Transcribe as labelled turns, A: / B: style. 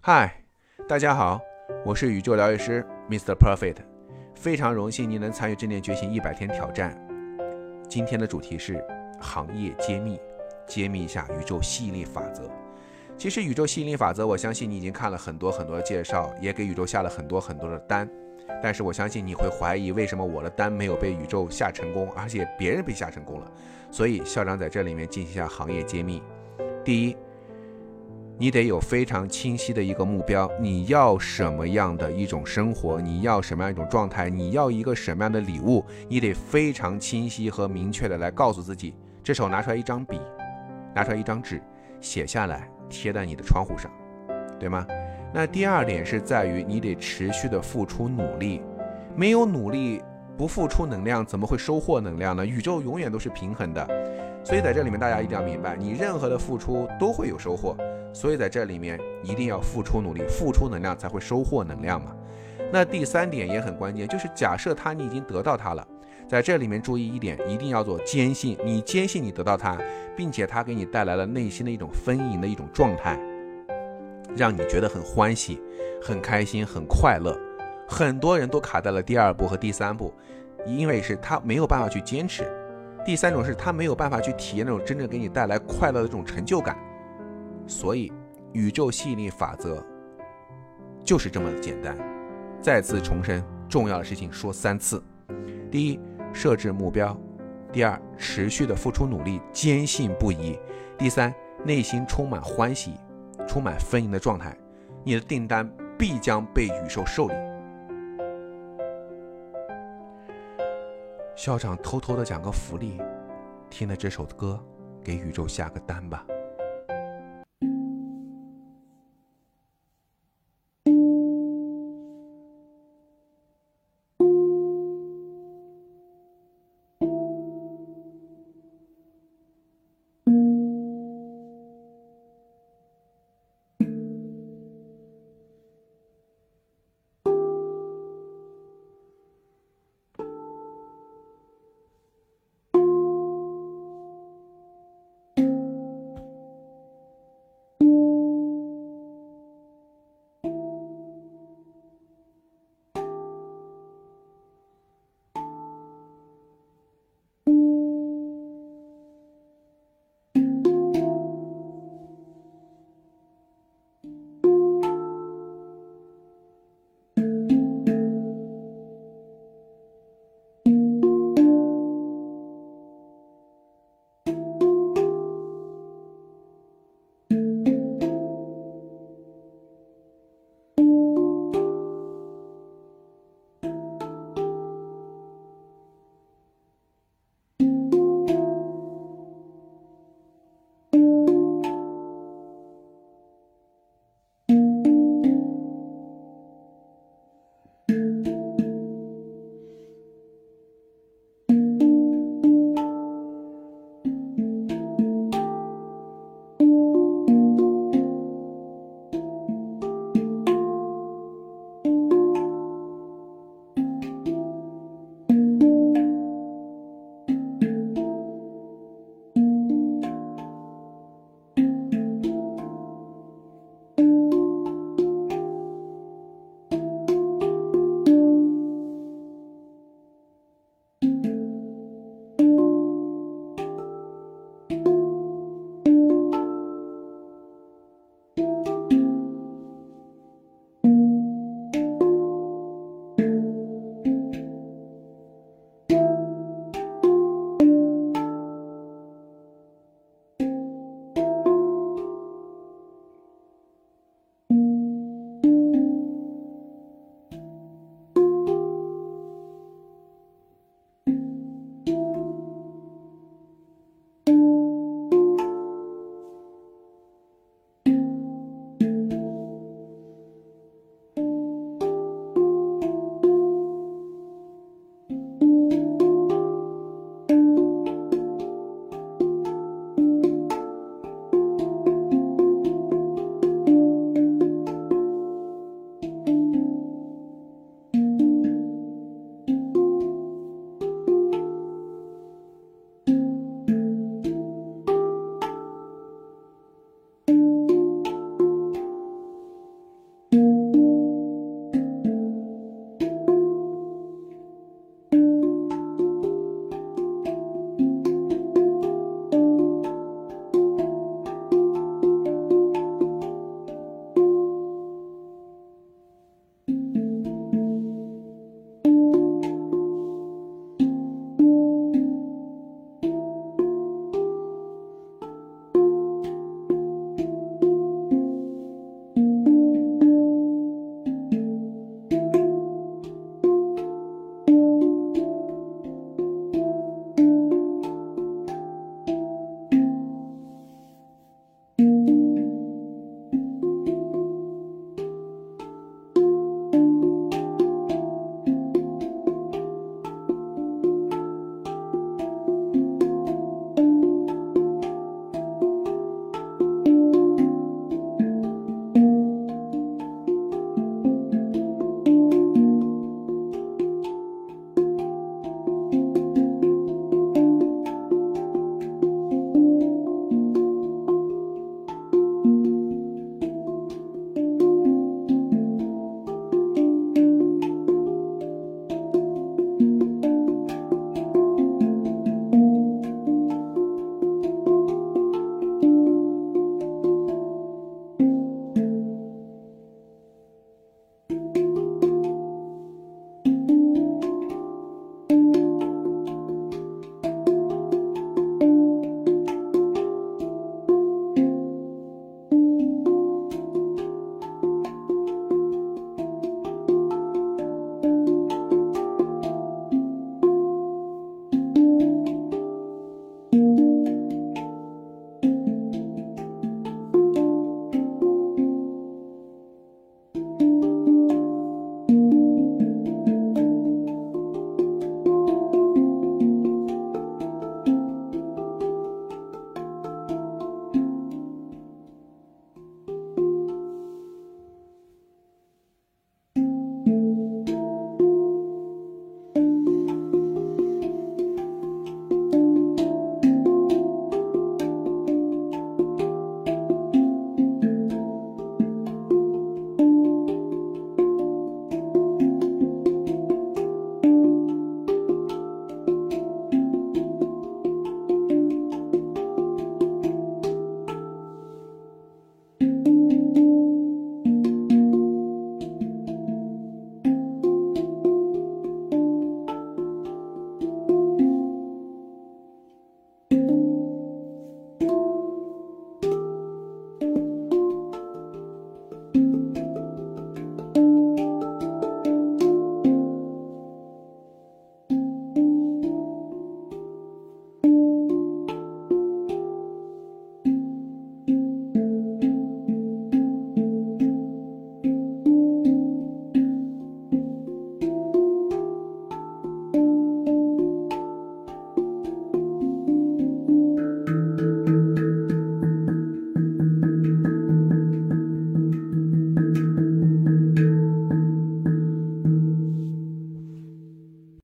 A: 嗨，大家好，我是宇宙疗愈师 Mr. Perfect，非常荣幸您能参与正念觉醒一百天挑战。今天的主题是行业揭秘，揭秘一下宇宙吸引力法则。其实宇宙吸引力法则，我相信你已经看了很多很多的介绍，也给宇宙下了很多很多的单。但是我相信你会怀疑，为什么我的单没有被宇宙下成功，而且别人被下成功了？所以校长在这里面进行一下行业揭秘。第一，你得有非常清晰的一个目标，你要什么样的一种生活，你要什么样一种状态，你要一个什么样的礼物，你得非常清晰和明确的来告诉自己。这时候拿出来一张笔，拿出来一张纸，写下来。贴在你的窗户上，对吗？那第二点是在于你得持续的付出努力，没有努力不付出能量，怎么会收获能量呢？宇宙永远都是平衡的，所以在这里面大家一定要明白，你任何的付出都会有收获，所以在这里面一定要付出努力，付出能量才会收获能量嘛。那第三点也很关键，就是假设他你已经得到他了。在这里面注意一点，一定要做坚信。你坚信你得到他，并且他给你带来了内心的一种丰盈的一种状态，让你觉得很欢喜、很开心、很快乐。很多人都卡在了第二步和第三步，因为是他没有办法去坚持。第三种是他没有办法去体验那种真正给你带来快乐的这种成就感。所以，宇宙吸引力法则就是这么简单。再次重申，重要的事情说三次。第一。设置目标，第二，持续的付出努力，坚信不疑，第三，内心充满欢喜，充满丰盈的状态，你的订单必将被宇宙受理。校长偷偷的讲个福利，听了这首歌，给宇宙下个单吧。